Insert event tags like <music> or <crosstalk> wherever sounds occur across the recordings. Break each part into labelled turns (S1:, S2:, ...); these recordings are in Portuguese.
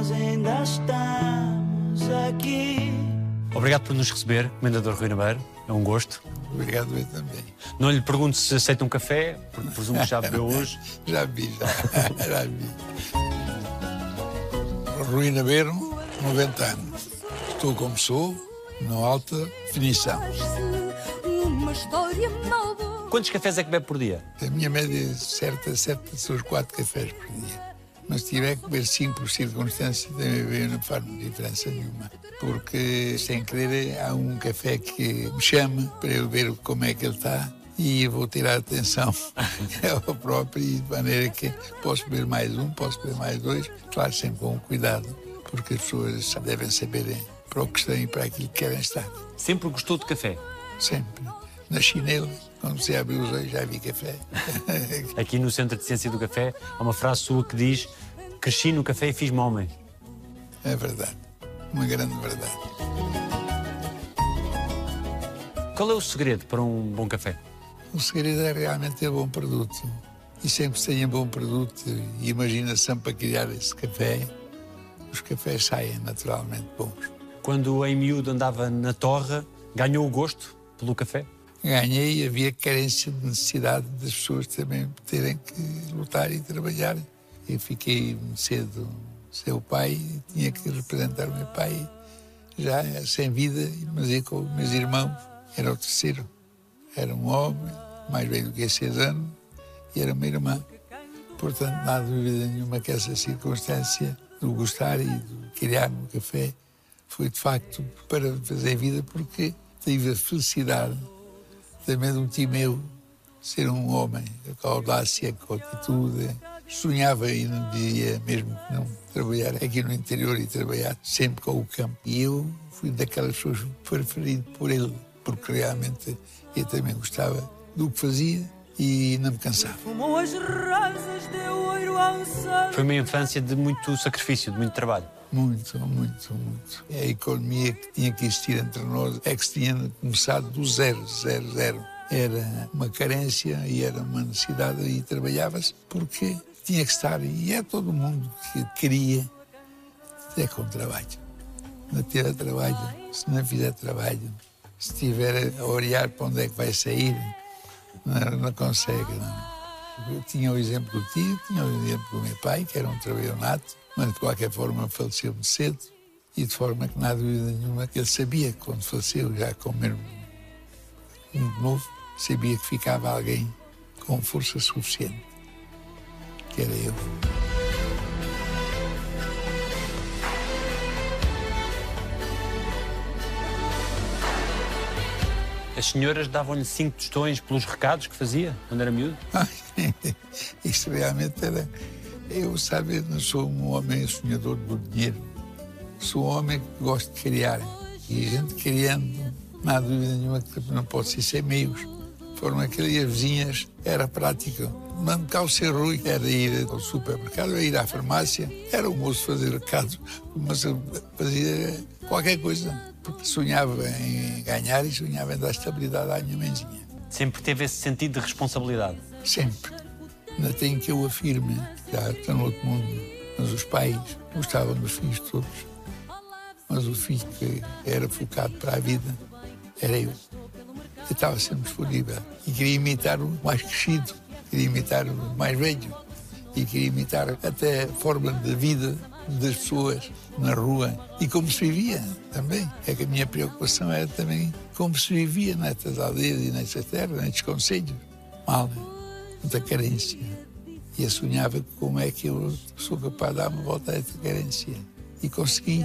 S1: nós ainda estamos aqui.
S2: Obrigado por nos receber, Comendador Rui Nabeiro. É um gosto.
S3: Obrigado, eu também.
S2: Não lhe pergunto se aceita um café, porque presumo que já bebeu <laughs> hoje.
S3: já vi, já, <laughs> já vi. Rui Nabeiro, 90 anos. Estou como sou, na alta definição.
S2: Quantos cafés é que bebe por dia?
S3: A minha média certa, certa são os 4 cafés por dia. Mas se tiver que beber 5 por circunstância, também não faz diferença nenhuma. Porque, sem querer, há um café que me chama para eu ver como é que ele está e eu vou tirar atenção <laughs> ao próprio, de maneira que posso beber mais um, posso beber mais dois, claro, sempre com cuidado, porque as pessoas devem saber para o que estão e para aquilo que querem estar.
S2: Sempre gostou de café?
S3: Sempre. Na chinela, quando se abre os olhos, já vi café. <laughs>
S2: Aqui no Centro de Ciência do Café há uma frase sua que diz: Cresci no café e fiz-me homem.
S3: É verdade. Uma grande verdade.
S2: Qual é o segredo para um bom café?
S3: O segredo é realmente ter bom produto. E sempre que tenha bom produto e imaginação para criar esse café, os cafés saem naturalmente bons.
S2: Quando em miúdo andava na torre, ganhou o gosto pelo café?
S3: Ganhei, havia carência de necessidade das pessoas também terem que lutar e trabalhar. Eu fiquei cedo sem o pai, tinha que representar o meu pai já sem vida, mas eu com meus irmãos, era o terceiro. Era um homem, mais velho do que seis anos, e era uma irmã. Portanto, não há dúvida nenhuma que essa circunstância do gostar e do criar no café foi de facto para fazer vida, porque tive a felicidade também de um tio meu ser um homem, com audácia, com atitude. Sonhava e não dizia mesmo que não trabalhar aqui no interior e trabalhar sempre com o campo. E eu fui daquelas pessoas preferido por ele, porque realmente eu também gostava do que fazia e não me cansava.
S2: Foi uma infância de muito sacrifício, de muito trabalho.
S3: Muito, muito, muito. A economia que tinha que existir entre nós é que se tinha começado do zero, zero, zero. Era uma carência e era uma necessidade e trabalhava-se porque tinha que estar. E é todo mundo que queria é com trabalho. Não tiver trabalho, se não fizer trabalho, se estiver a olhar para onde é que vai sair, não, não consegue. Não. Eu tinha o exemplo do tio, tinha o exemplo do meu pai, que era um trabalhador nato, mas de qualquer forma faleceu muito cedo e de forma que não há dúvida nenhuma que ele sabia que quando faleceu, já com mesmo muito novo, sabia que ficava alguém com força suficiente, que era eu.
S2: As senhoras davam-lhe cinco tostões pelos recados que fazia quando era miúdo? <laughs>
S3: Isso realmente era. Eu, sabe, não sou um homem sonhador do dinheiro. Sou um homem que gosta de criar. E a gente criando, não há dúvida nenhuma que não pode ser sem meios. Foram aquelas vizinhas, era prático. Mando cá o ser Rui, era ir ao supermercado, era ir à farmácia, era o moço fazer recado, mas fazia qualquer coisa, porque sonhava em ganhar e sonhava em dar estabilidade à minha mãezinha.
S2: Sempre teve esse sentido de responsabilidade?
S3: Sempre. Ainda tenho que eu afirme, já estou no outro mundo, mas os pais gostavam dos filhos todos. Mas o filho que era focado para a vida era eu. Eu estava sempre disponível e queria imitar o mais crescido, queria imitar o mais velho e queria imitar até a forma de vida das pessoas na rua e como se vivia também. É que a minha preocupação era também como se vivia nestas aldeias e nestas terras, nestes conselhos. Mal, muita carência. E eu sonhava como é que eu sou capaz de dar uma volta a esta carência. E consegui.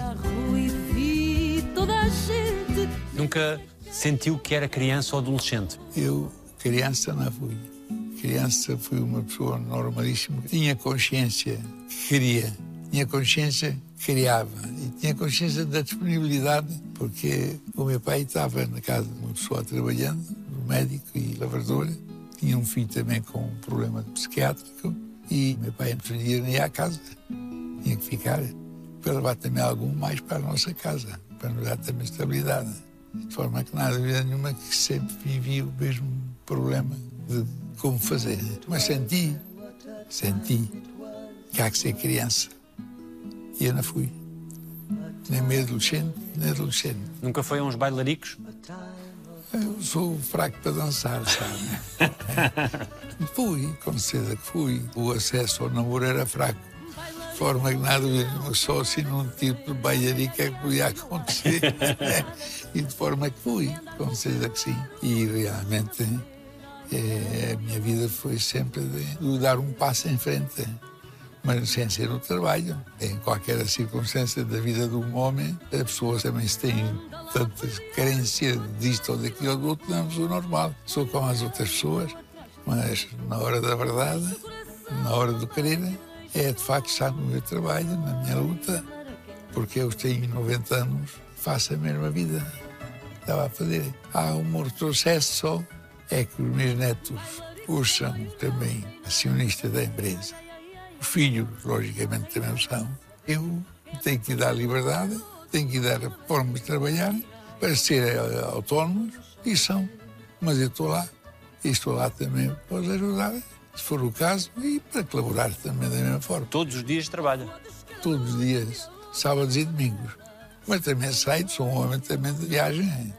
S2: Nunca sentiu que era criança ou adolescente?
S3: Eu, criança, não fui. Criança, fui uma pessoa normalíssima. Tinha consciência que queria. Tinha consciência que criava. E tinha consciência da disponibilidade, porque o meu pai estava na casa de uma pessoa trabalhando, médico e lavrador. Tinha um filho também com um problema psiquiátrico. E meu pai não podia ir à casa. Tinha que ficar para levar também algum mais para a nossa casa, para nos dar também estabilidade. De forma que nada havia nenhuma que sempre vivia o mesmo problema de como fazer. Mas senti, senti que há que ser criança. E E eu não fui. Nem meio adolescente, nem adolescente.
S2: Nunca foi a uns bailaricos?
S3: Eu sou fraco para dançar, sabe? <laughs> fui, com certeza que fui. O acesso ao namoro era fraco. De forma que nada, só assim num tipo de bailarica é que podia acontecer. <laughs> e de forma que fui, com certeza que sim. E realmente é, a minha vida foi sempre de, dar um passo em frente mas sem ser o trabalho. Em qualquer circunstância da vida de um homem, as pessoas também têm tantas carências disto ou daquilo ou do outro, não é o normal. Sou como as outras pessoas, mas na hora da verdade, na hora do querer, é de facto estar no meu trabalho, na minha luta, porque eu tenho 90 anos, faço a mesma vida. Estava a fazer. Há um retrocesso só, é que os meus netos hoje são também acionistas da empresa os filhos, logicamente, também são. Eu tenho que dar liberdade, tenho que dar forma de trabalhar para ser autónomos e são. Mas eu estou lá e estou lá também para os ajudar, se for o caso, e para colaborar também da mesma forma.
S2: Todos os dias trabalha?
S3: Todos os dias, sábados e domingos. Mas também saio, sou um homem também de viagem.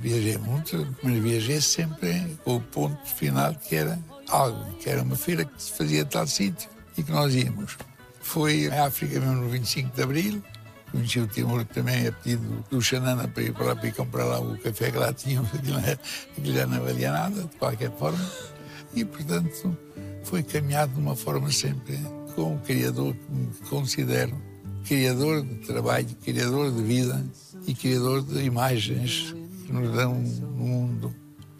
S3: Viajei muito, mas viajei sempre com o ponto final que era algo, que era uma feira que se fazia tal sítio e que nós íamos. Foi à África mesmo no 25 de Abril, conheci o Timor também a pedido do Xanana para ir para lá para ir comprar lá o café que lá <laughs> tínhamos, aquilo, aquilo já não valia nada, de qualquer forma. E, portanto, foi caminhado de uma forma sempre com o Criador que me considero criador de trabalho, criador de vida e criador de imagens que nos dão no mundo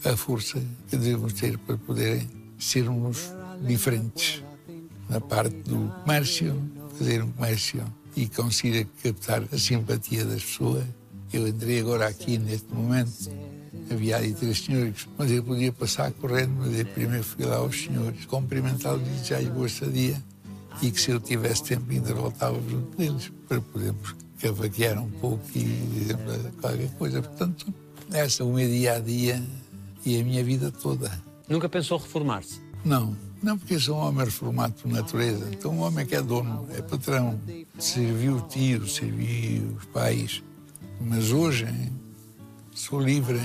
S3: a força que devemos ter para poder sermos diferentes na parte do comércio, fazer um comércio e consiga captar a simpatia das pessoas. Eu entrei agora aqui neste momento, havia ali três senhores, mas eu podia passar correndo, mas eu primeiro fui lá aos senhores, cumprimentá-los e já lhe boa estadia. E que se eu tivesse tempo ainda voltava junto deles, para podermos cavaquear um pouco e qualquer coisa. Portanto, essa é o meu dia a dia e a minha vida toda.
S2: Nunca pensou reformar-se?
S3: Não, não, porque sou um homem reformado por natureza. Então, um homem que é dono, é patrão, serviu o tio, serviu os pais. Mas hoje sou livre,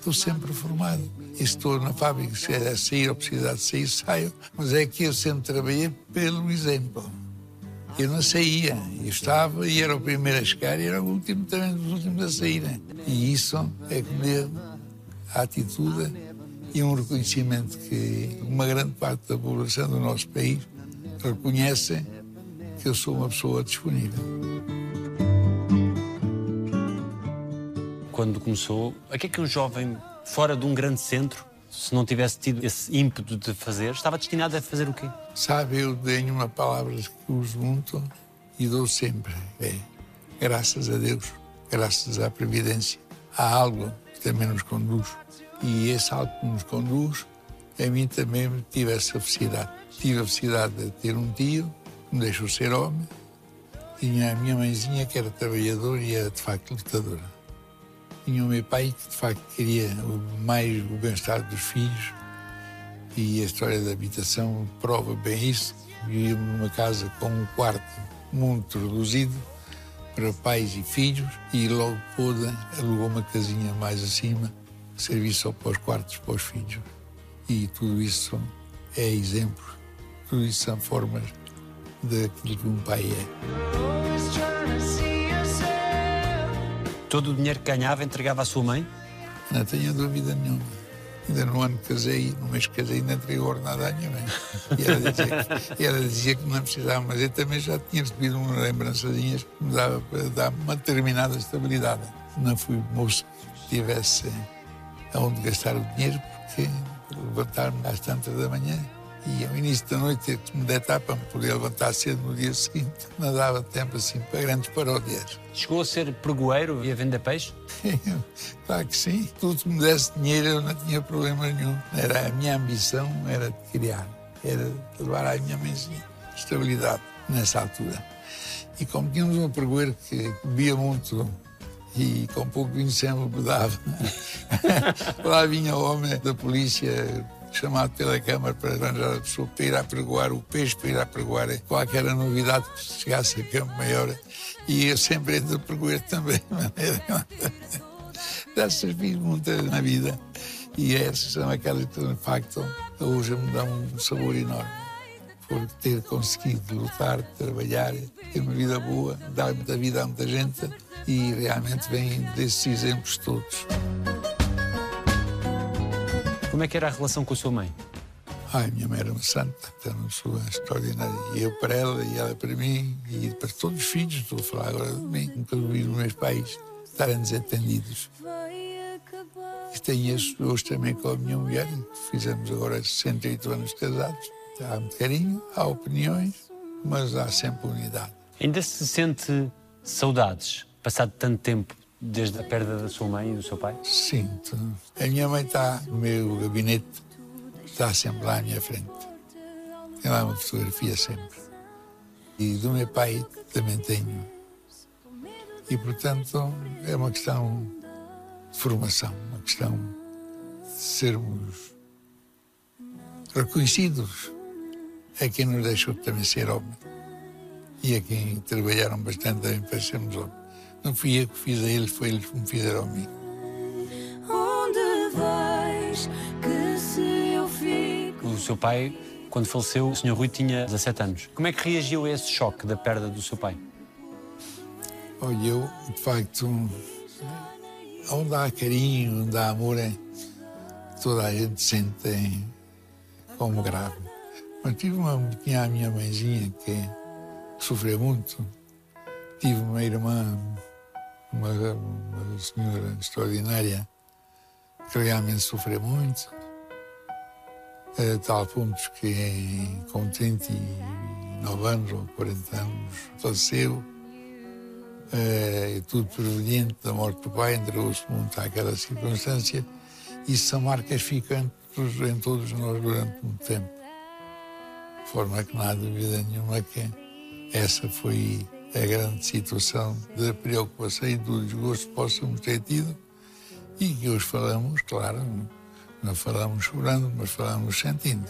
S3: estou sempre reformado. Estou na fábrica, se é sair ou precisar de sair, saio. Mas é que eu sempre trabalhei pelo exemplo. Eu não saía, eu estava e era o primeiro a chegar e era o último também dos últimos a sair. E isso é que a atitude e um reconhecimento que uma grande parte da população do nosso país reconhece que eu sou uma pessoa disponível.
S2: Quando começou, o que é que um jovem fora de um grande centro, se não tivesse tido esse ímpeto de fazer, estava destinado a fazer o quê?
S3: Sabe, eu tenho uma palavra que uso muito e dou sempre. É graças a Deus, graças à Previdência. Há algo que também nos conduz e esse algo que nos conduz, a mim também tive essa felicidade. Tive a felicidade de ter um tio que me deixou ser homem, tinha a minha mãezinha que era trabalhadora e era de facto lutadora. Tinha o meu pai que de facto queria mais o bem-estar dos filhos e a história da habitação prova bem isso. Vivíamos numa casa com um quarto muito reduzido para pais e filhos e logo pôde, alugou uma casinha mais acima serviço só para os quartos para os filhos. E tudo isso é exemplo, tudo isso são formas daquilo que um pai é.
S2: Todo o dinheiro que ganhava entregava à sua mãe?
S3: Não tenho dúvida nenhuma. Ainda no ano que casei, no mês que casei, ainda entreguei ordenado à minha mãe. E ela dizia, que, ela dizia que não precisava, mas eu também já tinha recebido umas lembrançazinhas que me dava para dar uma determinada estabilidade. Não fui moço que tivesse aonde gastar o dinheiro, porque levantar-me às tantas da manhã e ao início da noite me deitar para me poder levantar cedo no dia seguinte. Não dava tempo assim para grandes paródias.
S2: Chegou a ser pregoeiro e a vender peixe? <laughs>
S3: claro que sim. Tudo que me desse dinheiro eu não tinha problema nenhum. Era a minha ambição era de criar, era de levar à minha mãezinha estabilidade nessa altura. E como tínhamos um pregoeiro que bebia muito e com pouco vinho sempre me dava. <laughs> Lá vinha o homem da polícia chamado pela Câmara para arranjar a pessoa para ir a pregoar o peixe, para ir a pregoar qualquer novidade que chegasse a Campo Maior. E eu sempre entro a pregoar <laughs> também. <laughs> Dessas muitas na vida. E essas são aquelas que, de facto, hoje me dão um sabor enorme. Por ter conseguido lutar, trabalhar, ter uma vida boa, dar muita vida a muita gente e realmente vem desses exemplos todos.
S2: Como é que era a relação com a sua mãe?
S3: Ai, minha mãe era uma santa, era uma pessoa extraordinária. E eu para ela, e ela para mim, e para todos os filhos, estou a falar agora de mim, nunca vi os meus pais estarem desatendidos. E tenho isso hoje também com a minha mulher, fizemos agora 68 anos casados. Há muito carinho, há opiniões, mas há sempre unidade.
S2: Ainda se sente saudades, passado tanto tempo desde a perda da sua mãe e do seu pai?
S3: Sinto. A minha mãe está no meu gabinete, está sempre lá à minha frente. Tem lá uma fotografia sempre. E do meu pai também tenho. E, portanto, é uma questão de formação, uma questão de sermos reconhecidos a quem nos deixou também ser homem e a quem trabalharam bastante também para sermos homens. Não fui eu que fiz a eles, foi eles que me fizeram a mim.
S1: Onde vais que se eu fico?
S2: O seu pai, quando faleceu, o Sr. Rui tinha 17 anos. Como é que reagiu a esse choque da perda do seu pai?
S3: Olha, eu, de facto, onde há carinho, onde há amor, é- toda a gente sente em- como grave. Mas tive uma, tinha a minha mãezinha que sofreu muito. Tive uma irmã, uma, uma senhora extraordinária, que realmente sofreu muito. A tal ponto que com 39 anos ou 40 anos faleceu. Eh, tudo proveniente da morte do pai, entregou-se muito àquela circunstância e são marcas todos, em todos nós durante muito tempo. De forma que não há dúvida nenhuma que essa foi a grande situação de preocupação e do desgosto que possamos ter tido e que hoje falamos, claro, não falamos chorando, mas falamos sentindo.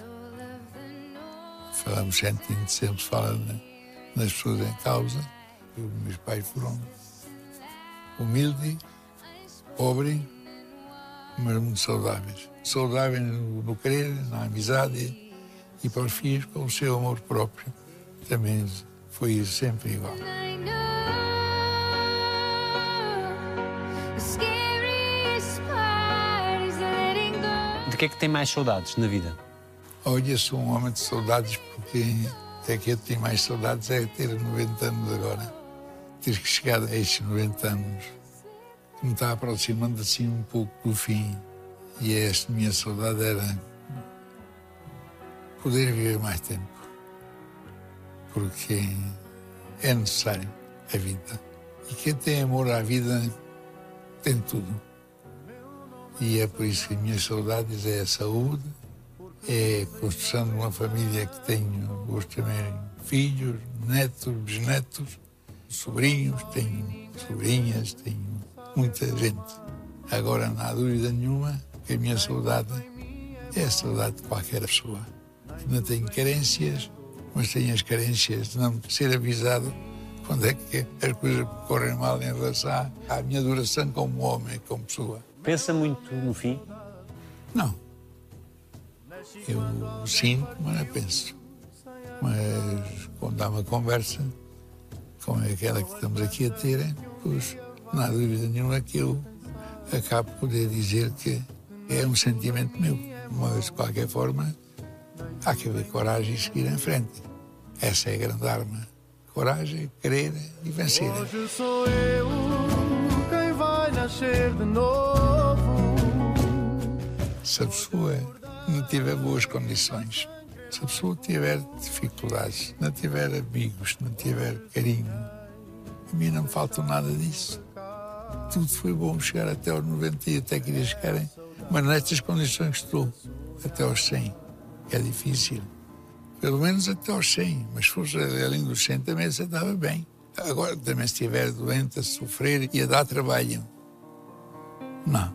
S3: Falamos sentindo, sempre se fala na- nas pessoas em causa. Os meus pais foram humildes, pobres, mas muito saudáveis. Saudáveis no querer, na amizade e para os filhos com o seu amor próprio. Também foi sempre igual.
S2: De que é que tem mais saudades na vida?
S3: Olha, sou um homem de saudades porque é que eu tenho mais saudades é ter 90 anos agora. Ter que chegar a estes 90 anos, que me está aproximando assim um pouco do fim. E esta minha saudade era poder viver mais tempo. Porque é necessário a vida. E quem tem amor à vida tem tudo. E é por isso que as minhas saudades é a saúde, é a construção de uma família que tenho hoje também filhos, netos, bisnetos, sobrinhos, tenho sobrinhas, tenho muita gente. Agora não há dúvida nenhuma que a minha saudade é a saudade de qualquer pessoa. Não tenho carências, mas tenho as carências de não ser avisado quando é que as coisas correm mal em relação à minha duração como homem, como pessoa.
S2: Pensa muito no fim?
S3: Não. Eu sinto, mas não penso. Mas quando há uma conversa, como é aquela que estamos aqui a ter, pois não há dúvida nenhuma que eu acabo por poder dizer que é um sentimento meu. Mas, de qualquer forma, há que haver coragem e seguir em frente. Essa é a grande arma. Coragem, querer e vencer.
S4: Hoje sou eu quem vai nascer de novo.
S3: Se a pessoa não tiver boas condições, se a pessoa tiver dificuldades, não tiver amigos, não tiver carinho, a mim não me falta nada disso. Tudo foi bom chegar até aos 90 e até queria chegar, mas nestas condições que estou, até aos 100, que é difícil. Pelo menos até aos 100, mas se fosse além dos 100 também se estava bem. Agora também se estiver doente, a sofrer e a dar trabalho. Não,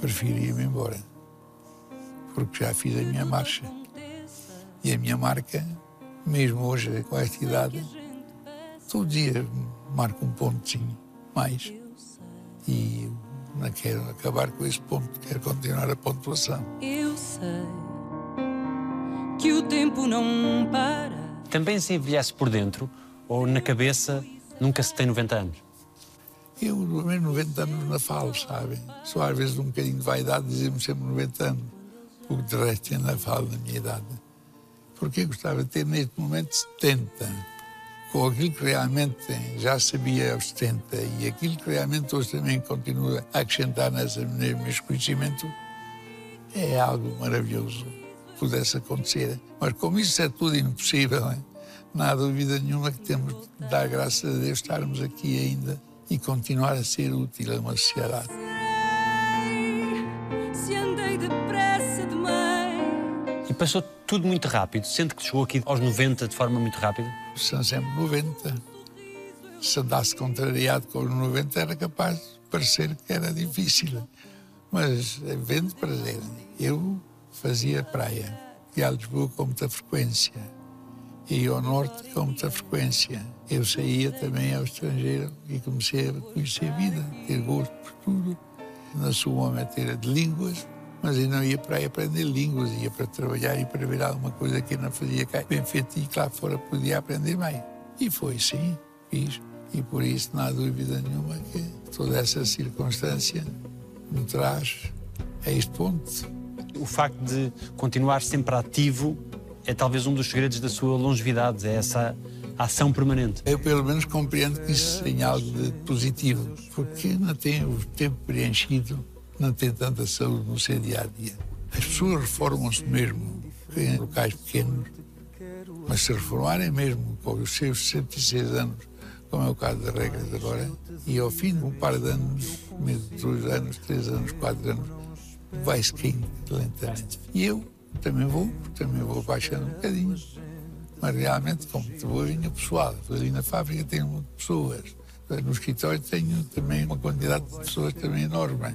S3: prefiro ir-me embora. porque já fiz a minha marcha. E a minha marca, mesmo hoje com esta idade, todo dia marco um pontinho mais. E não quero acabar com esse ponto, quero continuar a pontuação.
S1: Eu sei que o tempo não para.
S2: Também se envelhece por dentro ou na cabeça nunca se tem 90 anos?
S3: Eu, menos 90 anos na falo, sabem? Só às vezes um bocadinho de vaidade dizemos sempre 90 anos, porque de resto ainda falo da minha idade. Porque eu gostava de ter neste momento 70, com aquilo que realmente já sabia aos 70 e aquilo que realmente hoje também continua a acrescentar nesse nesse conhecimento, é algo maravilhoso que pudesse acontecer. Mas como isso é tudo impossível, hein? não há dúvida nenhuma que temos de dar graças a Deus estarmos aqui ainda e continuar a ser útil a uma sociedade.
S1: Se andei depressa demais.
S2: E passou tudo muito rápido. Sente que chegou aqui aos 90 de forma muito rápida?
S3: São sempre 90. Se andasse contrariado com os 90 era capaz de parecer que era difícil. Mas vendo prazer. Eu fazia praia. Ia a Lisboa com muita frequência. Ia ao norte com muita frequência. Eu saía também ao estrangeiro e comecei a conhecer a vida, ter gosto por tudo. Nasci uma matéria de línguas, mas eu não ia para aí aprender línguas, ia para trabalhar e para ver alguma coisa que eu não fazia cá bem feito e que lá fora podia aprender bem. E foi sim, fiz. E por isso não há dúvida nenhuma que toda essa circunstância me traz a este ponto.
S2: O facto de continuar sempre ativo é talvez um dos segredos da sua longevidade, é essa ação permanente.
S3: Eu, pelo menos, compreendo que isso tem algo de positivo, porque não tem o tempo preenchido, não tem tanta saúde no seu dia a dia. As pessoas reformam-se mesmo em locais pequenos, mas se reformarem mesmo com os seus 66 anos, como é o caso da regra de agora, e ao fim de um par de anos, de dois anos, três anos, quatro anos, vai-se caindo lentamente. E eu também vou, também vou baixando um bocadinho. Mas realmente, como vou vinha pessoal, ali na fábrica tenho pessoas. No escritório tenho também uma quantidade de pessoas também enorme.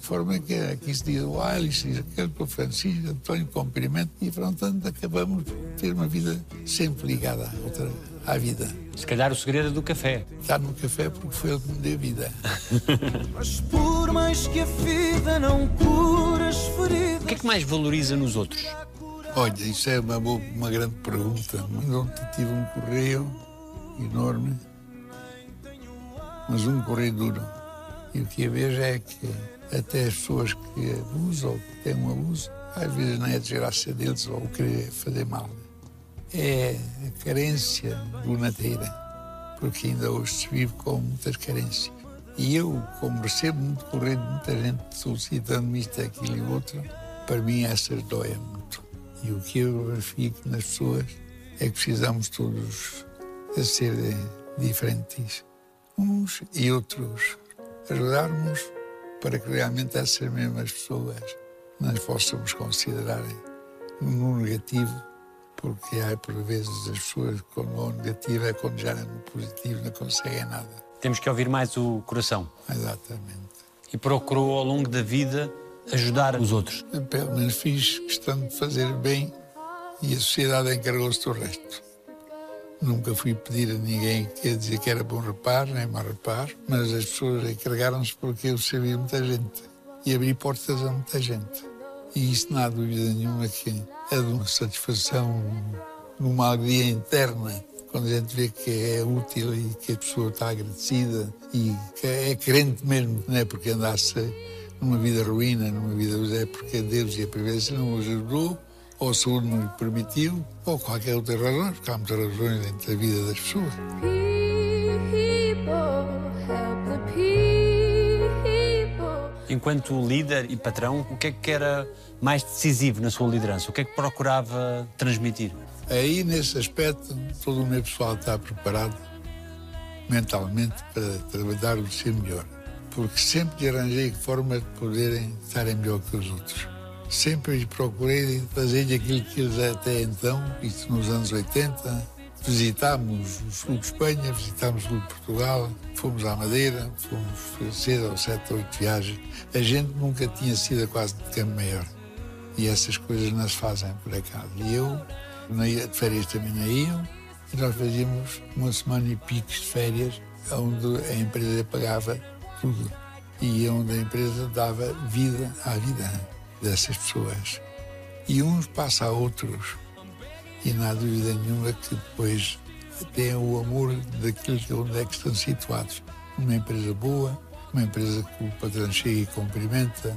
S3: De forma que aqui se diz o Alice, diz aquele para o Francisco, António, cumprimento, e pronto, acabamos de ter uma vida sempre ligada à, outra, à vida.
S2: Se calhar o segredo é do café.
S3: Estar no café porque foi ele que me deu vida. <laughs>
S4: Mas por mais que a vida não cura as feridas.
S2: O que é que mais valoriza nos outros?
S3: Olha, isso é uma, boa- uma grande pergunta. Ontem tive um correio enorme, mas um correio duro. E o que eu vejo é que até as pessoas que abusam ou que têm um abuso, às vezes não é desgraça deles ou querer fazer mal. É a carência do nateira, porque ainda hoje se vive com muitas carências. E eu, como recebo muito correio de muita gente solicitando-me isto, aquilo e outro, para mim essas doem muito. E o que eu verifico nas pessoas é que precisamos todos de ser diferentes, uns e outros. Ajudarmos para que realmente essas mesmas pessoas não possamos considerar no negativo, porque há por vezes as pessoas quando o negativo é quando já no positivo não conseguem nada.
S2: Temos que ouvir mais o coração.
S3: Exatamente.
S2: E procurou ao longo da vida ajudar os outros.
S3: Pelo menos fiz questão de fazer bem e a sociedade encarregou-se do resto. Nunca fui pedir a ninguém que dizer que era bom rapaz, nem mau rapaz, mas as pessoas encarregaram-se porque eu sabia muita gente e abri portas a muita gente. E isso não há dúvida nenhuma que é de uma satisfação, numa alegria interna, quando a gente vê que é útil e que a pessoa está agradecida e que é crente mesmo, não é porque andasse numa vida ruína, numa vida é porque Deus e a previdência não o ajudou, ou a saúde não lhe permitiu, ou qualquer outra razão, porque há muitas razões dentro da vida das pessoas.
S2: Enquanto líder e patrão, o que é que era mais decisivo na sua liderança? O que é que procurava transmitir?
S3: Aí, nesse aspecto, todo o meu pessoal está preparado mentalmente para trabalhar o ser melhor. Porque sempre arranjei forma de poderem estarem melhor que os outros. Sempre procurei fazer aquilo que eles até então, isso nos anos 80, visitámos o sul de Espanha, visitámos o sul de Portugal, fomos à Madeira, fomos seis ou sete ou oito viagens. A gente nunca tinha sido a quase de campo maior. E essas coisas não se fazem por acaso. E eu, de férias também não iam, e nós fazíamos uma semana e picos de férias, onde a empresa pagava tudo. E onde a empresa dava vida à vida dessas pessoas. E uns passa a outros. E não há dúvida nenhuma que depois têm o amor daquilo onde é que estão situados. Uma empresa boa, uma empresa que o patrão chega e cumprimenta,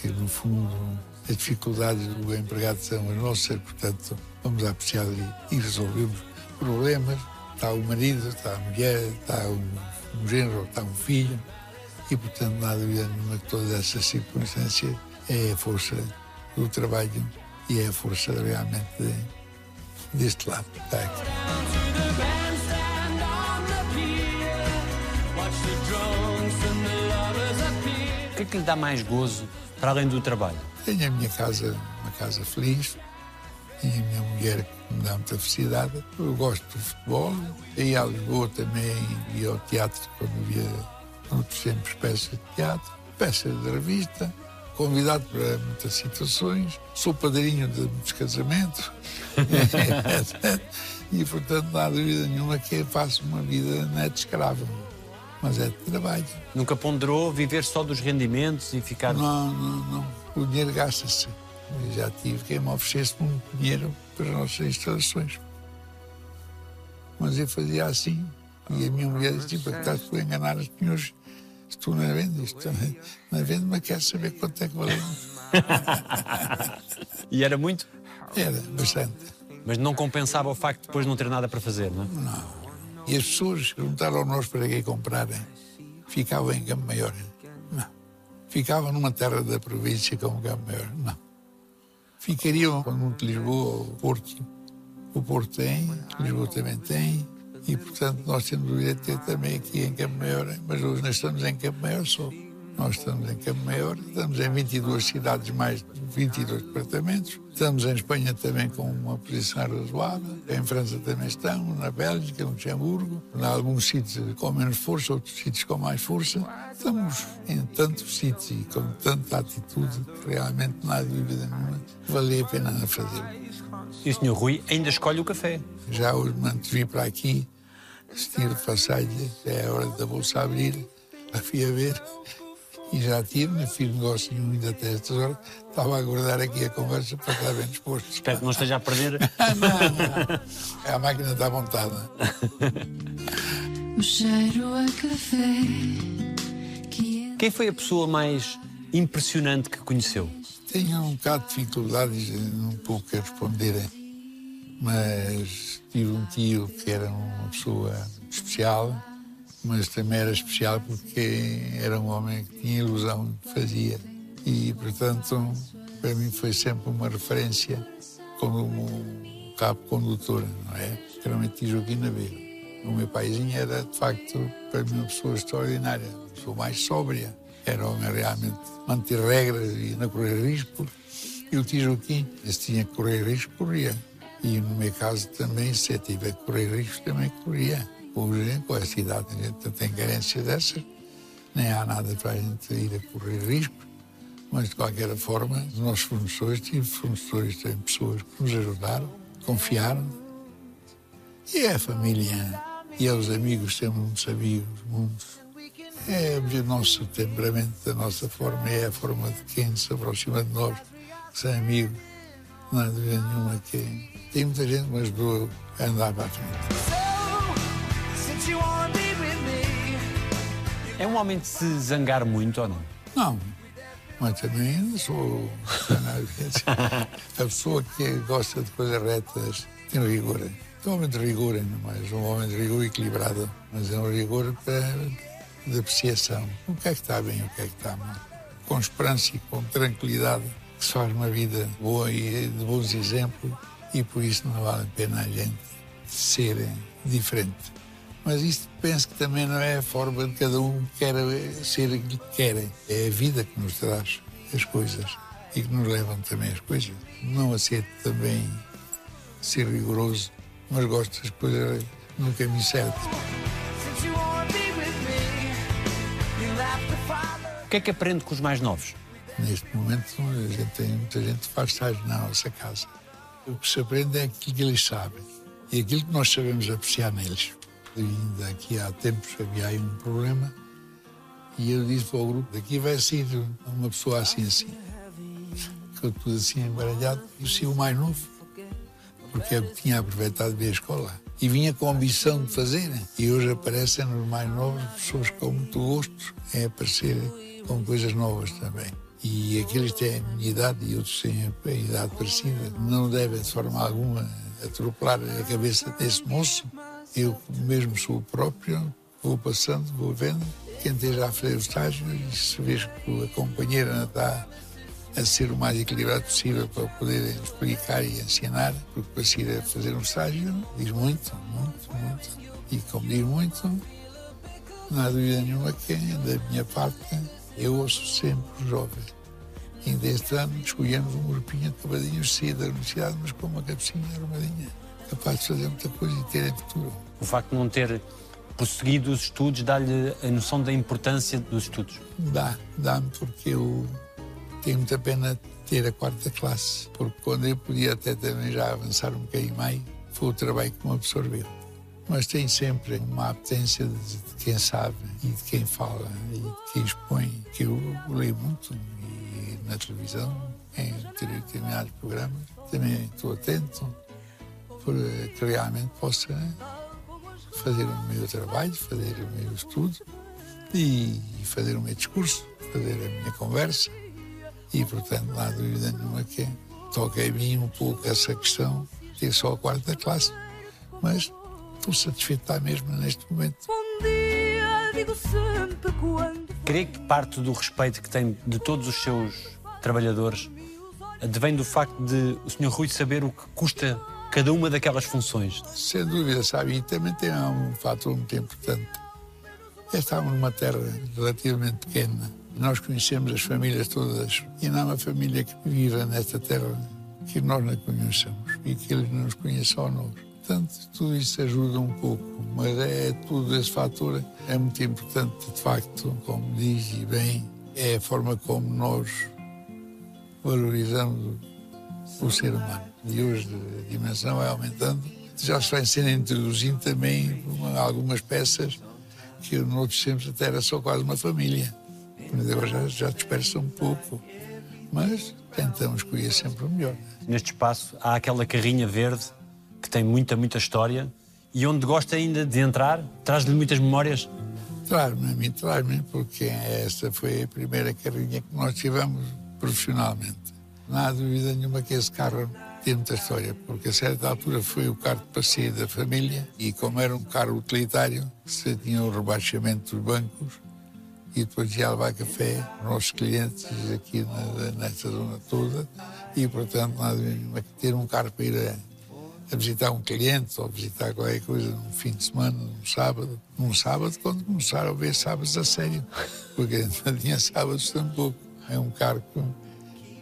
S3: que no fundo as dificuldades do empregado são as nossas, portanto vamos apreciar ali e resolvemos problemas. Está o marido, está a mulher, está um, um genro, está um filho. E portanto há dúvida nenhuma que todas essas circunstâncias é a força do trabalho e é a força realmente de- deste lado. Aqui.
S2: O que é que lhe dá mais gozo para além do trabalho?
S3: Tenho a minha casa, uma casa feliz, tenho a minha mulher que me dá muita felicidade. Eu gosto de futebol, ia a Lisboa também, ia ao teatro quando via outros sempre peças de teatro, peças de revista, convidado para muitas situações, sou padrinho de muitos casamentos. <laughs> <laughs> e portanto não há dúvida nenhuma que faço uma vida não é de escravo, mas é de trabalho.
S2: Nunca ponderou viver só dos rendimentos e ficar.
S3: Não, não, não. O dinheiro gasta-se. Já tive quem me oferecesse muito dinheiro para as nossas instalações. Mas eu fazia assim. E a minha mulher disse: tipo, estás tu a enganar os senhores. Tu não vendes, isto não vende, mas quer saber quanto é que vale.
S2: E era muito,
S3: Era bastante.
S2: mas não compensava o facto de depois não ter nada para fazer, não é?
S3: E as pessoas perguntaram nós para quem comprarem. Ficavam em Campo Maior. Não. Ficavam numa terra da província como Campo Maior. Não. Ficariam de Lisboa ou Porto. O Porto tem, Lisboa também tem. E, portanto, nós temos o direito de ter também aqui em Campo Maior. Mas hoje não estamos em Campo Maior só. Nós estamos em Campo Maior, estamos em 22 cidades, mais de 22 departamentos. Estamos em Espanha também com uma posição razoável. Em França também estamos, na Bélgica, no Luxemburgo. Em alguns sítios com menos força, outros sítios com mais força. Estamos em tantos sítios e com tanta atitude que realmente não há dúvida nenhuma que valia a pena fazê-lo.
S2: E o Sr. Rui ainda escolhe o café.
S3: Já hoje me vim para aqui, vestir de passagem, é a hora da bolsa abrir, a fui a ver. E já tive, não fiz negócio nenhum ainda até estas horas. Estava a aguardar aqui a conversa para estar bem disposto.
S2: Espero que não esteja a perder. <laughs>
S3: Não, não. A máquina está montada.
S1: O cheiro a café que
S2: Quem foi a pessoa mais impressionante que conheceu?
S3: Tenho um bocado de dificuldades um pouco a responder, mas tive um tio que era uma pessoa especial, mas também era especial porque era um homem que tinha ilusão no que fazia. E, portanto, para mim foi sempre uma referência como um cabo condutor, não é? Uma Joaquim Naveiro. O meu paizinho era, de facto, para mim uma pessoa extraordinária, uma pessoa mais sóbria. Era homem realmente manter regras e não correr risco. E o tio Joaquim, se tinha que correr risco, corria. E no meu caso também, se eu tiver que correr risco, também corria. Hoje, com essa idade, a gente tem carência dessas, nem há nada para a gente ir a correr risco. Mas, de qualquer forma, os nossos fornecedores, tive fornecedores, tem pessoas que nos ajudaram, confiaram. E é a família, e é os amigos, temos muitos amigos, muitos. É o nosso temperamento, a nossa forma, é a forma de quem se aproxima de nós, que são amigos. Não há dúvida nenhuma que tem muita gente ajudou a andar para a frente.
S2: É um homem de se zangar muito ou não?
S3: Não, mas também sou. <laughs> a pessoa que gosta de coisas retas tem rigor. É um homem de rigor, ainda mais. Um homem de rigor equilibrado, mas é um rigor para, de apreciação. O que é que está bem, o que é que está mal. Com esperança e com tranquilidade, que se faz uma vida boa e de bons exemplos, e por isso não vale a pena a gente ser diferente. Mas isto penso que também não é a forma de cada um quer ser aquilo que querem. É a vida que nos traz as coisas e que nos levam também as coisas. Não aceito também ser rigoroso, mas gosto das coisas no caminho certo.
S2: Que é que aprende com os mais novos?
S3: Neste momento, a gente tem muita gente que faz estágio na nossa casa. O que se aprende é aquilo que eles sabem e aquilo que nós sabemos apreciar neles. E ainda aqui há tempos havia aí um problema e eu disse para o grupo: daqui vai sair uma pessoa assim, assim. Ficou tudo assim embaralhado. E o mais novo, porque eu tinha aproveitado bem a escola. E vinha com a ambição de fazer. E hoje aparecem nos mais novos pessoas com muito gosto em aparecer com coisas novas também. E aqueles têm a minha idade e outros têm a idade parecida. Não devem, de forma alguma, atropelar a cabeça desse moço. Eu mesmo sou o próprio, vou passando, vou vendo. Quem esteja a fazer o estágio e se vê que a companheira está a ser o mais equilibrado possível para poder explicar e ensinar, porque para se ir a fazer um estágio diz muito, muito, muito. E como diz muito, não há dúvida nenhuma que, da minha parte, eu ouço sempre os jovens. Ainda este ano escolhemos um grupinho de cavadinhos sair da universidade, mas com uma cabecinha arrumadinha, capaz de fazer muita coisa e ter futuro.
S2: O facto de não ter prosseguido os estudos dá-lhe a noção da importância dos estudos.
S3: Dá, dá-me porque eu tenho muita pena ter a quarta classe, porque quando eu podia até também já avançar um bocadinho mais, foi o trabalho que me absorveu. Mas tem sempre uma apetência de quem sabe e de quem fala e de quem expõe, que eu leio muito e na televisão, em determinados programas, também estou atento para que realmente possa fazer o meu trabalho, fazer o meu estudo e fazer o meu discurso, fazer a minha conversa. E, portanto, não há dúvida nenhuma que toca a mim um pouco essa questão de ter só a quarta classe. Mas estou satisfeito está mesmo neste momento.
S5: Bom dia, digo sempre quando
S2: Creio que parte do respeito que tem de todos os seus trabalhadores advém do facto de o Sr. Rui saber o que custa cada uma daquelas funções.
S3: Sem dúvida, sabe? E também tem um fator muito importante. Estamos numa terra relativamente pequena. Nós conhecemos as famílias todas. E não há uma família que viva nesta terra que nós não conheçamos e que eles não nos conheçam a nós. Portanto, tudo isso ajuda um pouco, mas é tudo esse fator é muito importante, de facto, como diz e bem, é a forma como nós valorizamos o ser humano. E hoje a dimensão vai aumentando. Já se vai sendo introduzindo também uma- algumas peças que noutros tempos até era só quase uma família. Mas agora já, já dispersa um pouco. Mas tentamos escolher sempre o melhor.
S2: Neste espaço há aquela carrinha verde que tem muita, muita história e onde gosta ainda de entrar, traz-lhe muitas memórias.
S3: Traz-me a mim, traz-me, porque esta foi a primeira carrinha que nós tivemos profissionalmente. Não há dúvida nenhuma que esse carro tem muita história, porque a certa altura foi o carro de passeio da família e como era um carro utilitário, se tinha o rebaixamento dos bancos e depois ia levar café nossos clientes aqui na, nesta zona toda e, portanto, dúvida nenhuma que ter um carro para ir a, a visitar um cliente ou visitar qualquer coisa num fim de semana, num sábado. Num sábado, quando começaram a ver sábados a sério, porque <laughs> não tinha sábados tampouco. É um carro que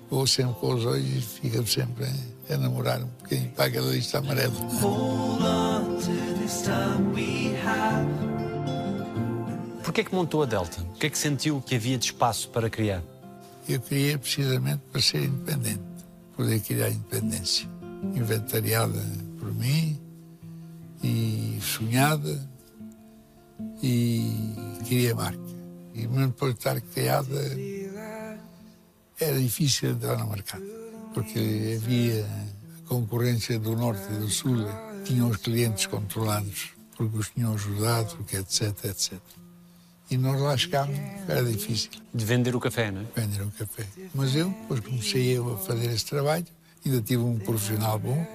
S3: vou sempre com os olhos e fica sempre a, namorar um bocadinho para aquela lista amarela.
S2: Porquê é que montou a Delta? O que é que sentiu que havia de espaço para criar?
S3: Eu criei precisamente para ser independente, poder criar independência. Inventariada por mim e sonhada e queria marca. E mesmo depois de estar criada, era difícil entrar no mercado, porque havia a concorrência do norte e do sul, tinham os clientes controlados, porque os tinham ajudado, porque etc, etc. E nós lá chegámos, era difícil
S2: De vender o café, não é?
S3: vender um café. Mas eu, depois comecei eu a fazer esse trabalho, ainda tive um profissional bom,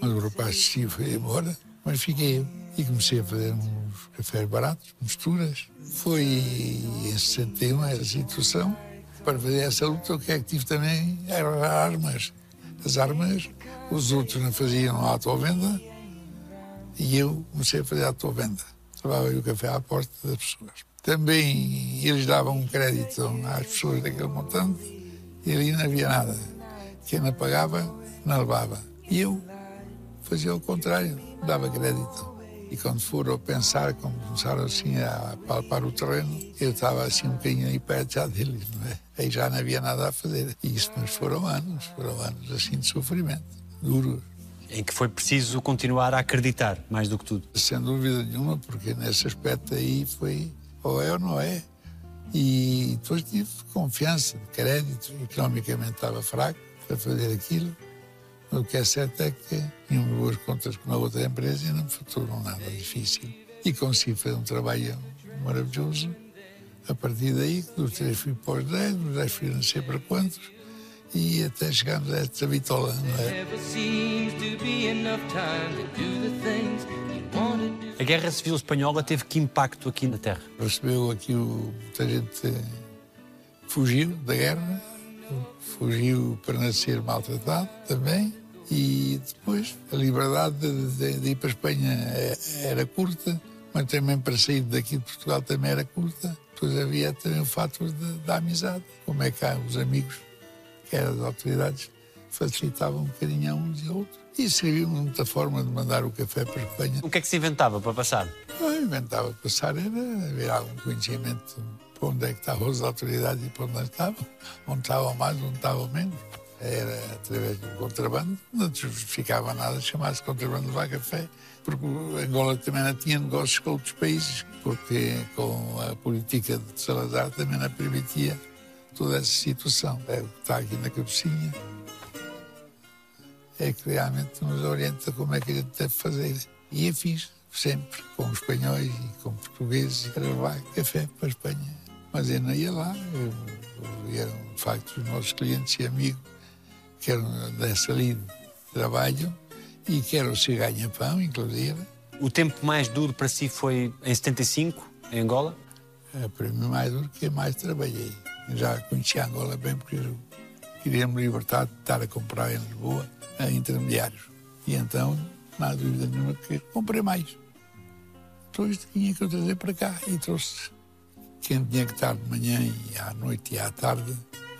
S3: mas o rapaz desistiu, foi embora, mas fiquei eu. E comecei a fazer uns cafés baratos, misturas. Foi em 61 essa situação. Para fazer essa luta, o que é que tive também eram as armas. As armas, os outros não faziam autovenda e eu comecei a fazer autovenda. Levava o café à porta das pessoas. Também eles davam um crédito às pessoas daquele montante e ali não havia nada. Quem não pagava, não levava. E eu fazia o contrário, dava crédito. E quando foram a pensar, como começaram assim a palpar o terreno, eu estava assim um bocadinho aí perto já deles, não é? Aí já não havia nada a fazer. E isso, mas foram anos, foram anos assim de sofrimento, duros.
S2: Em que foi preciso continuar a acreditar, mais do que tudo.
S3: Sem dúvida nenhuma, porque nesse aspecto aí foi ou é ou não é. E depois tive confiança, crédito, economicamente estava fraco para fazer aquilo. O que é certo é que tinham boas contas com a outra empresa e não me faturam nada difícil. E consegui fazer um trabalho maravilhoso. A partir daí, dos três fui para os dez, dos dez fui não sei para quantos, e até chegarmos a esta bitola. Não é?
S2: A Guerra Civil Espanhola teve que impacto aqui na Terra?
S3: Recebeu aqui o, muita gente fugiu da guerra, fugiu para não ser maltratado também. E depois a liberdade de, de- de ir para a Espanha é- era curta, mas também para sair daqui de Portugal também era curta. Depois havia também o fator da amizade. Como é que há os amigos, que eram as autoridades, facilitavam um bocadinho a uns e a outros. E serviu muita forma de mandar o café para a Espanha.
S2: O que é que se inventava para passar?
S3: Eu inventava passar, era haver algum conhecimento para onde é que estavam as autoridades e para onde estavam, onde estavam mais, onde estavam menos. Era através do contrabando, não justificava nada chamar-se contrabando de levar café, porque Angola também não tinha negócios com outros países, porque com a política de Salazar também não permitia toda essa situação. É o que está aqui na cabecinha é que realmente nos orienta como é que a gente deve fazer. E eu fiz sempre, com espanhóis e com portugueses, para levar café para a Espanha. Mas eu não ia lá, eu, eu, eram de facto os nossos clientes e amigos, que eram dessa linha de trabalho e que eram se ganha-pão, inclusive.
S2: O tempo mais duro para si foi em 75, em Angola?
S3: É, para mim, mais do que mais trabalhei. Já conhecia Angola bem, porque eu queria me libertar de estar a comprar em Lisboa a intermediários. E então, não há dúvida nenhuma que comprei mais. Depois tinha que eu trazer para cá e trouxe. Quem tinha que estar de manhã e à noite e à tarde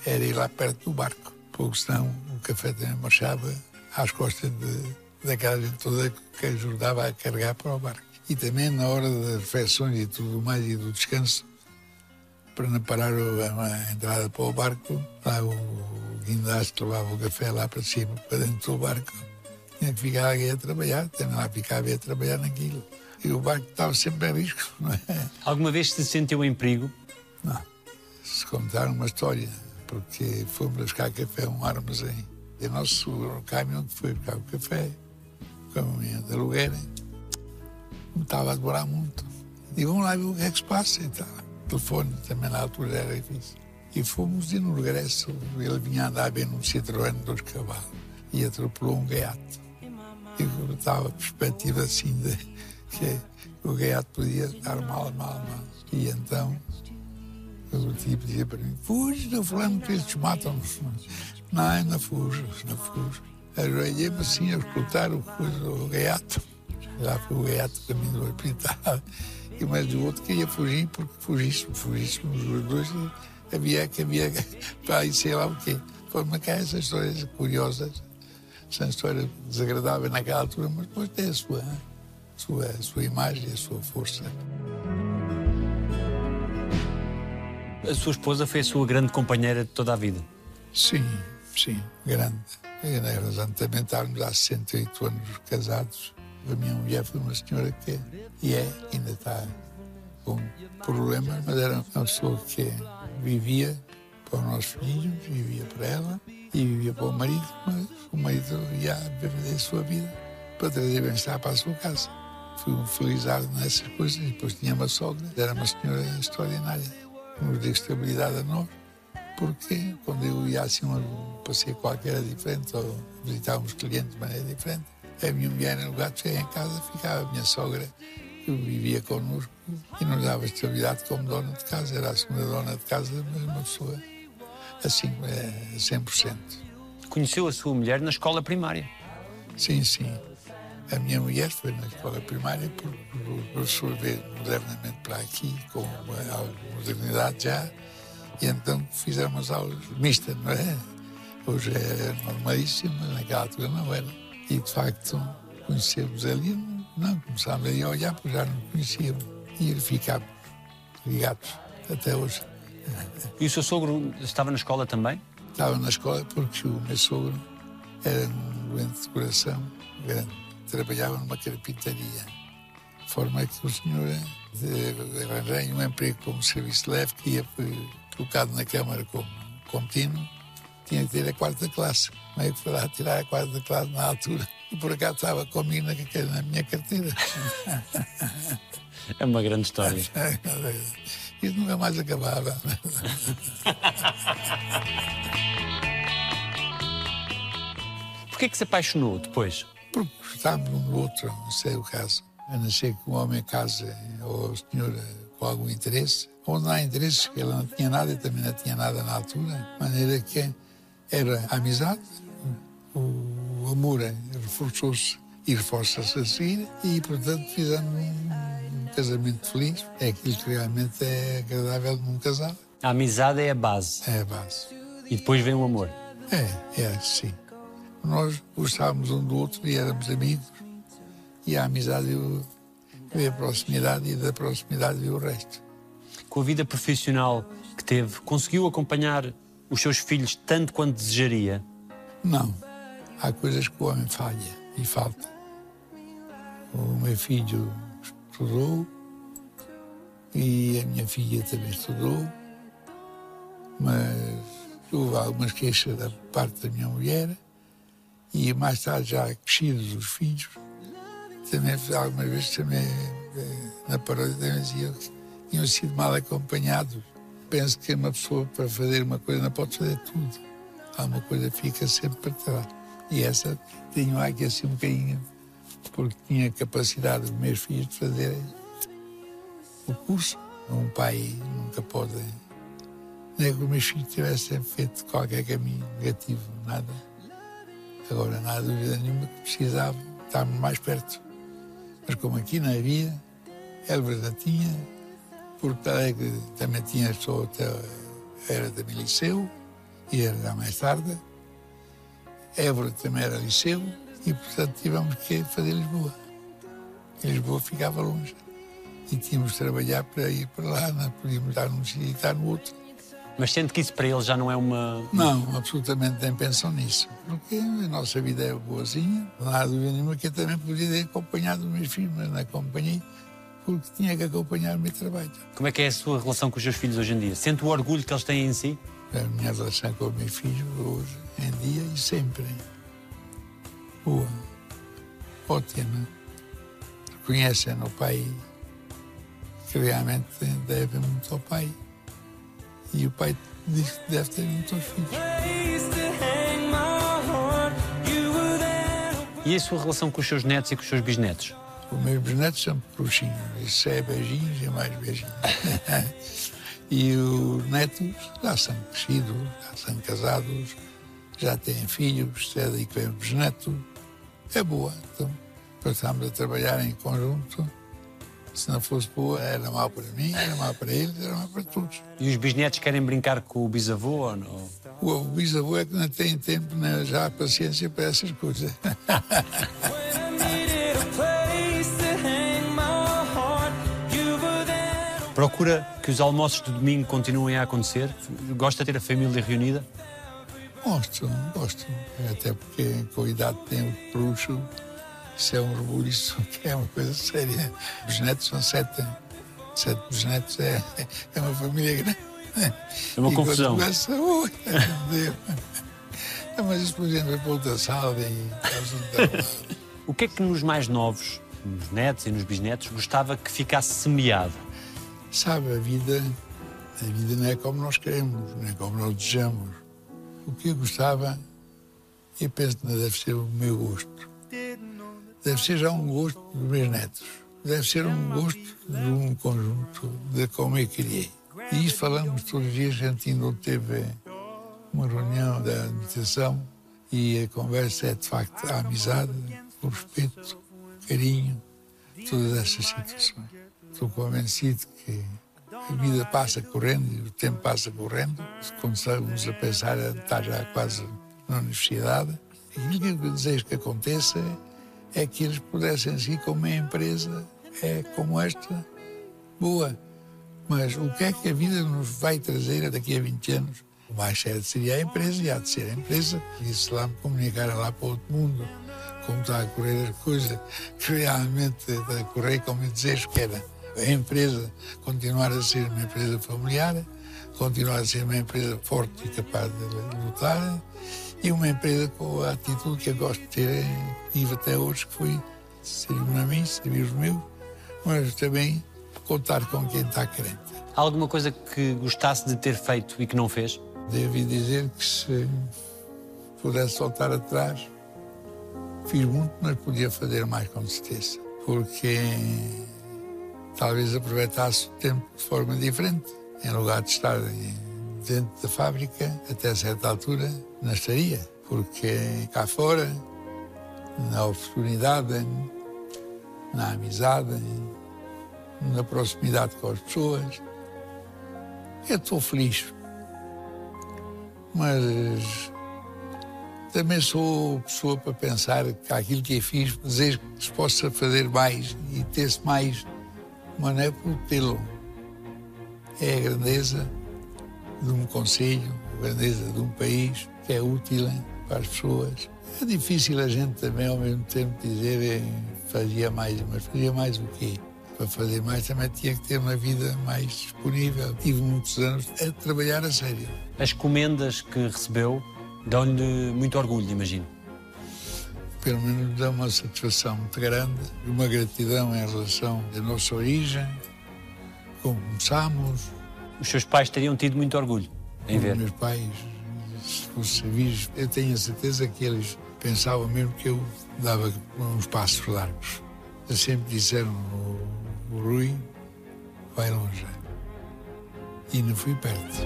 S3: era ir lá perto do barco, porque senão o café também marchava às costas de, daquela gente toda que ajudava a carregar para o barco. E também na hora das refeições e tudo mais e do descanso, para não parar a, entrada para o barco, lá o guindaste levava o café lá para cima, para dentro do barco, tinha que ficar alguém a trabalhar, também lá ficava a trabalhar naquilo. E o barco estava sempre a risco, <laughs> não é?
S2: Alguma vez se sentiu em perigo?
S3: Não. Se contar uma história, porque fomos buscar café a um armazém. E o nosso caminhão que foi buscar o café, o caminhão de aluguer, não estava a demorar muito. E vamos lá ver o que é que se passa e tal. Telefone também na altura era difícil. E fomos e no regresso ele vinha andar bem num Citroën de dois cavalos e atropelou um gaiato. E eu estava a perspectiva assim de que o gaiato podia estar mal, mal, mal. E então o tipo dizia para mim, fuge, não falamos que eles te matam. Não, não fujo, não fujo. Ajoelhei-me assim a escutar o, o, o gaiato. Lá foi o gaiato caminho do hospital. E mais o outro queria fugir, porque fugíssemos, fugíssemos os dois. E havia que havia <laughs> para aí sei lá o quê. Foi-me cá essas histórias curiosas. São histórias desagradáveis naquela altura, mas depois tem a sua, sua, a sua imagem, a sua força.
S2: A sua esposa foi a sua grande companheira de toda a vida.
S3: Sim, sim, grande. A também estarmos há 68 anos casados. A minha mulher foi uma senhora que, e é, ainda está com problemas, mas era uma pessoa que vivia para os nossos filhos, vivia para ela e vivia para o marido, mas o marido ia viver a sua vida para trazer bem-estar para a sua casa. Fui um felizardo nessas coisas depois tinha uma sogra, era uma senhora extraordinária, nos deu estabilidade a nós porque quando eu ia assim um passeio qualquer era diferente, ou visitávamos clientes de maneira diferente, a minha mulher, no lugar de chegar em casa, ficava a minha sogra, que vivia connosco e nos dava estabilidade como dona de casa, era a segunda dona de casa, mas uma pessoa assim, é, 100%.
S2: Conheceu a sua mulher na escola primária.
S3: Sim, sim. A minha mulher foi na escola primária, por, por, por sua vez, modernamente para aqui, com uma, alguma modernidade já, e então fizemos aulas mistas, não é? Hoje é normalíssimo, mas naquela altura não era. E de facto conhecemos ali Não, começámos a olhar porque já não conhecíamos. E ficámos ligados até hoje.
S2: E o seu sogro estava na escola também?
S3: Estava na escola porque o meu sogro era um doente de coração, grande, trabalhava numa carpintaria. De forma que o senhor arranjei um emprego como serviço leve que ia colocado na Câmara como contínuo, tinha que ter a quarta classe. Meio que foi lá tirar a quarta classe na altura. E por acaso estava comigo na, na minha carteira. <laughs>
S2: É uma grande história.
S3: Isso nunca mais acabava. <laughs>
S2: Porquê é que se apaixonou depois?
S3: Porque gostávamos um do outro, não sei o caso. A não ser que um homem case ou o senhor com algum interesse. Onde não há interesse, que ela não tinha nada e também não tinha nada na altura. De maneira que era a amizade, o amor reforçou-se e reforça-se a seguir e, portanto, fizemos um, casamento feliz. É aquilo que realmente é agradável num casal.
S2: A amizade é a base.
S3: É a base.
S2: E depois vem o amor.
S3: É, é, sim. Nós gostávamos um do outro e éramos amigos. E a amizade veio a proximidade e da proximidade veio o resto.
S2: Com a vida profissional que teve, conseguiu acompanhar os seus filhos tanto quanto desejaria?
S3: Não. Há coisas que o homem falha e falta. O meu filho estudou e a minha filha também estudou, mas houve algumas queixas da parte da minha mulher e mais tarde já crescidos os filhos, também algumas vezes também eh, na paródia também diziam que tinham sido mal acompanhados. Penso que uma pessoa para fazer uma coisa não pode fazer tudo. Há uma coisa que fica sempre para trás. E essa tenho aqui assim um bocadinho, porque tinha capacidade dos meus filhos de fazer o curso. Um pai nunca pode. Nem que os meus filhos tivessem feito qualquer caminho negativo, nada. Agora, não há dúvida nenhuma que precisava estarmos mais perto. Mas como aqui não havia, Elvas não tinha, Porto Alegre também tinha só até, era também liceu, e era mais tarde. Évora também era liceu e, portanto, tivemos que fazer Lisboa. E Lisboa ficava longe. E tínhamos de trabalhar para ir para lá, não podíamos estar num sítio e estar no outro.
S2: Mas sente que isso para ele já não é uma.
S3: Não, absolutamente nem pensam nisso. Porque a nossa vida é boazinha. Não há dúvida nenhuma que eu também podia ter acompanhado os meus filhos, mas não porque tinha que acompanhar o meu trabalho.
S2: Como é que é a sua relação com os seus filhos hoje em dia? Sente o orgulho que eles têm em si?
S3: A minha relação com os meus filhos hoje em dia e sempre. Boa. Ótima. Reconhecem o pai que realmente deve muito ao pai. E o pai diz que deve ter muito aos filhos.
S2: E a sua relação com os seus netos e com os seus bisnetos?
S3: Os meus bisnetos são bruxinhos. Isso é beijinhos e mais beijinhos. <laughs> e os netos já são crescidos, já são casados, já têm filhos, é daí que vem o bisneto. É boa. Então, passamos a trabalhar em conjunto. Se não fosse boa, era mal para mim, era mal para eles, era mal para todos.
S2: E os bisnetos querem brincar com o bisavô ou não?
S3: O bisavô é que não tem tempo, nem já paciência para essas coisas. <laughs>
S2: Procura que os almoços de domingo continuem a acontecer? Gosta de ter a família reunida?
S3: Gosto, gosto. Até porque com a idade que tenho bruxo, isso é um orgulho, isso <laughs> é uma coisa séria. Os netos são sete. Sete bisnetos é, <laughs> é uma família grande.
S2: É uma
S3: e
S2: confusão.
S3: Começa, Deus. É, mas isso depois entra para outra sala e... <laughs>
S2: O que é que nos mais novos, nos netos e nos bisnetos, gostava que ficasse semeado?
S3: Sabe, a vida, a vida não é como nós queremos, não é como nós desejamos. O que eu gostava, eu penso que deve ser o meu gosto. Deve ser já um gosto dos meus netos. Deve ser um gosto de um conjunto de como eu criei. E isso falamos todos os dias, a gente ainda teve uma reunião da administração e a conversa é de facto a amizade, o respeito, o carinho, todas essas situações. Estou convencido que a vida passa correndo e o tempo passa correndo. Começamos a pensar em estar já quase na universidade. E o que eu desejo que aconteça é que eles pudessem seguir com uma empresa é como esta, boa. Mas o que é que a vida nos vai trazer daqui a 20 anos? O mais certo seria a empresa, e há de ser a empresa. E se lá me comunicar lá para outro mundo, como está a correr as coisas, que realmente está a correr como eu desejo que era. A empresa continuar a ser uma empresa familiar, continuar a ser uma empresa forte e capaz de lutar, e uma empresa com a atitude que eu gosto de ter, tive até hoje, que foi servir-me a mim, servir os meus, mas também contar com quem está crente.
S2: Há alguma coisa que gostasse de ter feito e que não fez?
S3: Devo dizer que se pudesse voltar atrás, fiz muito, mas podia fazer mais com certeza. Porque talvez aproveitasse o tempo de forma diferente. Em lugar de estar dentro da fábrica, até certa altura, não estaria. Porque cá fora, na oportunidade, na amizade, na proximidade com as pessoas, eu estou feliz. Mas também sou pessoa para pensar que aquilo que eu fiz, desejo que se possa fazer mais e ter-se mais, mas não é. É a grandeza de um conselho, a grandeza de um país que é útil para as pessoas. É difícil a gente também ao mesmo tempo dizer fazia mais, mas fazia mais o quê? Para fazer mais também tinha que ter uma vida mais disponível. Tive muitos anos a trabalhar a sério.
S2: As comendas que recebeu dão-lhe muito orgulho, imagino.
S3: Pelo menos dá uma satisfação muito grande, uma gratidão em relação à nossa origem, como começámos.
S2: Os seus pais teriam tido muito orgulho em ver.
S3: Os meus pais, se fosse vivos, eu tenho a certeza que eles pensavam mesmo que eu dava uns passos largos. Eles sempre disseram, o, o Rui vai longe. E não fui perto.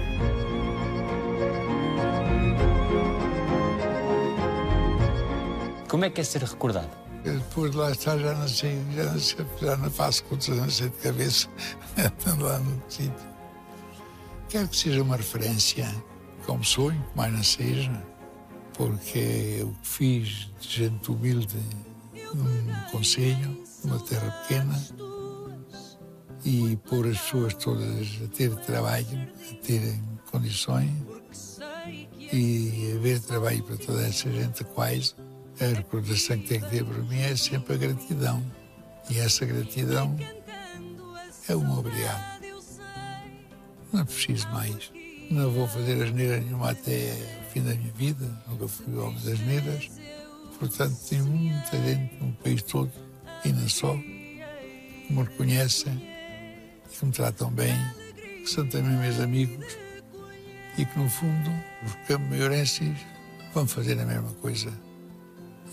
S2: Como é que é ser recordado?
S3: Eu, depois de lá estar, já não sei, já não, sei, já não faço contas, não sei de cabeça, <laughs> estando lá no sítio. Quero que seja uma referência, como sonho, que mais não seja, porque que fiz de gente humilde num conselho, numa terra pequena, e pôr as pessoas todas a ter trabalho, a terem condições e haver trabalho para toda essa gente quase a recordação que tem que ter para mim é sempre a gratidão. E essa gratidão é um obrigado. Não preciso mais. Não vou fazer asneira nenhuma até o fim da minha vida. Nunca fui homem das neiras. Portanto, tem muita gente no país todo, e não só, que me reconhecem que me tratam bem, que são também meus amigos e que, no fundo, os campo-maiorenses vão fazer a mesma coisa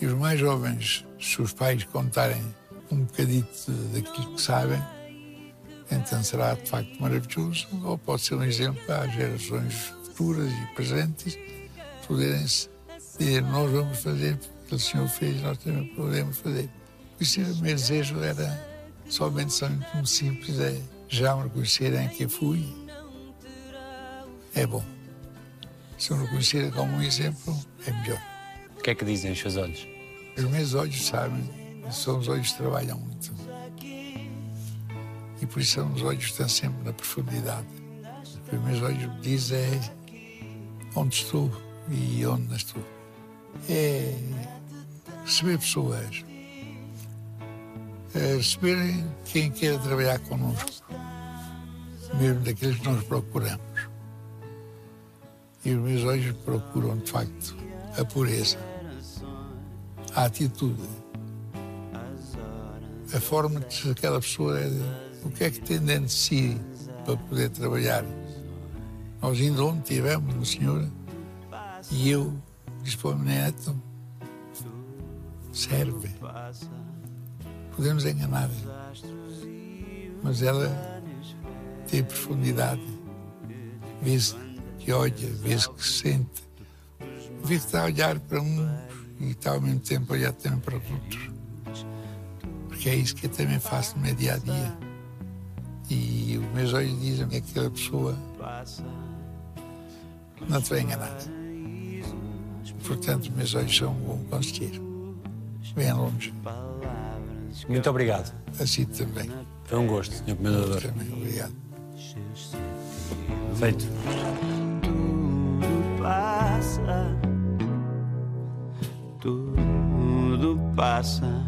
S3: e os mais jovens, se os pais contarem um bocadito daquilo que sabem, então será de facto maravilhoso, ou pode ser um exemplo as gerações futuras e presentes poderem dizer: Nós vamos fazer porque o Senhor fez, nós também podemos fazer. Por isso, o meu desejo era somente só muito simples: é já me reconhecerem que eu fui. É bom. Se me reconhecerem como um exemplo, é melhor.
S2: O que é que dizem os seus olhos?
S3: Os meus olhos sabem, são os olhos que trabalham muito. E por isso são os olhos que estão sempre na profundidade. Os meus olhos me dizem onde estou e onde não estou. É receber pessoas, é receber quem quer trabalhar connosco, mesmo daqueles que nós procuramos. E os meus olhos procuram, de facto, a pureza, a atitude, a forma de aquela pessoa é o que é que tem dentro de si para poder trabalhar. Nós ainda ontem tivemos uma senhora e eu disse para o neto, serve. Podemos enganar, mas ela tem profundidade. Vê-se que olha, vê-se que sente, vê que está a olhar para uns e está ao mesmo tempo olhar também para os outros. Porque é isso que eu também faço no meu dia a dia. E os meus olhos dizem que aquela pessoa não te vai enganar. Portanto, os meus olhos são um bom conselheiro. bem longe.
S4: Muito obrigado.
S3: Assim também.
S4: Foi um gosto, Sr. Comendador.
S3: Também, obrigado.
S4: Feito.
S6: Passa.